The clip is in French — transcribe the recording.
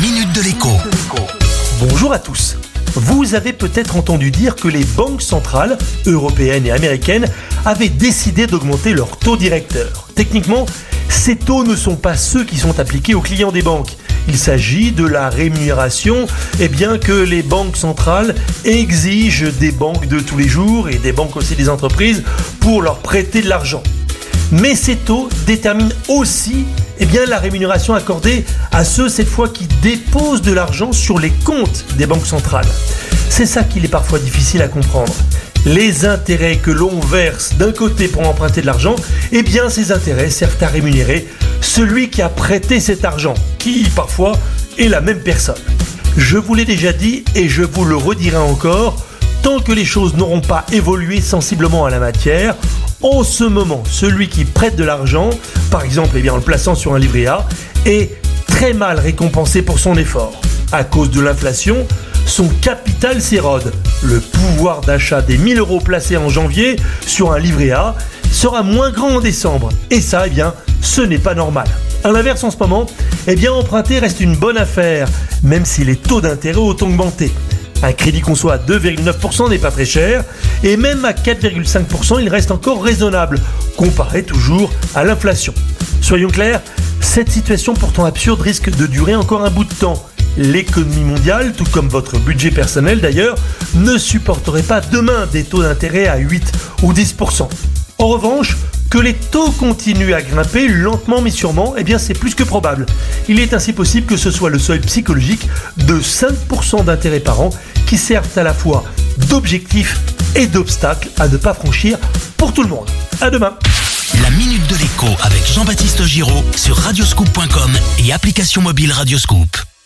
minute de l'écho. Bonjour à tous. Vous avez peut-être entendu dire que les banques centrales, européennes et américaines, avaient décidé d'augmenter leur taux directeur. Techniquement, ces taux ne sont pas ceux qui sont appliqués aux clients des banques. Il s'agit de la rémunération eh bien, que les banques centrales exigent des banques de tous les jours et des banques aussi des entreprises pour leur prêter de l'argent. Mais ces taux déterminent aussi eh bien, la rémunération accordée à ceux cette fois qui déposent de l'argent sur les comptes des banques centrales. C'est ça qu'il est parfois difficile à comprendre. Les intérêts que l'on verse d'un côté pour emprunter de l'argent, eh bien ces intérêts servent à rémunérer celui qui a prêté cet argent, qui parfois est la même personne. Je vous l'ai déjà dit et je vous le redirai encore, tant que les choses n'auront pas évolué sensiblement à la matière, en ce moment, celui qui prête de l'argent, par exemple eh bien, en le plaçant sur un livret A, est très mal récompensé pour son effort. À cause de l'inflation, son capital s'érode. Le pouvoir d'achat des 1000 euros placés en janvier sur un livret A sera moins grand en décembre. Et ça, eh bien, ce n'est pas normal. A l'inverse, en ce moment, eh bien, emprunter reste une bonne affaire, même si les taux d'intérêt ont augmenté. Un crédit qu'on soit à 2,9% n'est pas très cher, et même à 4,5%, il reste encore raisonnable, comparé toujours à l'inflation. Soyons clairs, cette situation pourtant absurde risque de durer encore un bout de temps. L'économie mondiale, tout comme votre budget personnel d'ailleurs, ne supporterait pas demain des taux d'intérêt à 8 ou 10%. En revanche, que les taux continuent à grimper lentement mais sûrement, eh bien c'est plus que probable. Il est ainsi possible que ce soit le seuil psychologique de 5% d'intérêt par an qui servent à la fois d'objectif et d'obstacle à ne pas franchir pour tout le monde. À demain. La minute de l'écho avec Jean-Baptiste Giraud sur radioscoop.com et application mobile Radioscoop.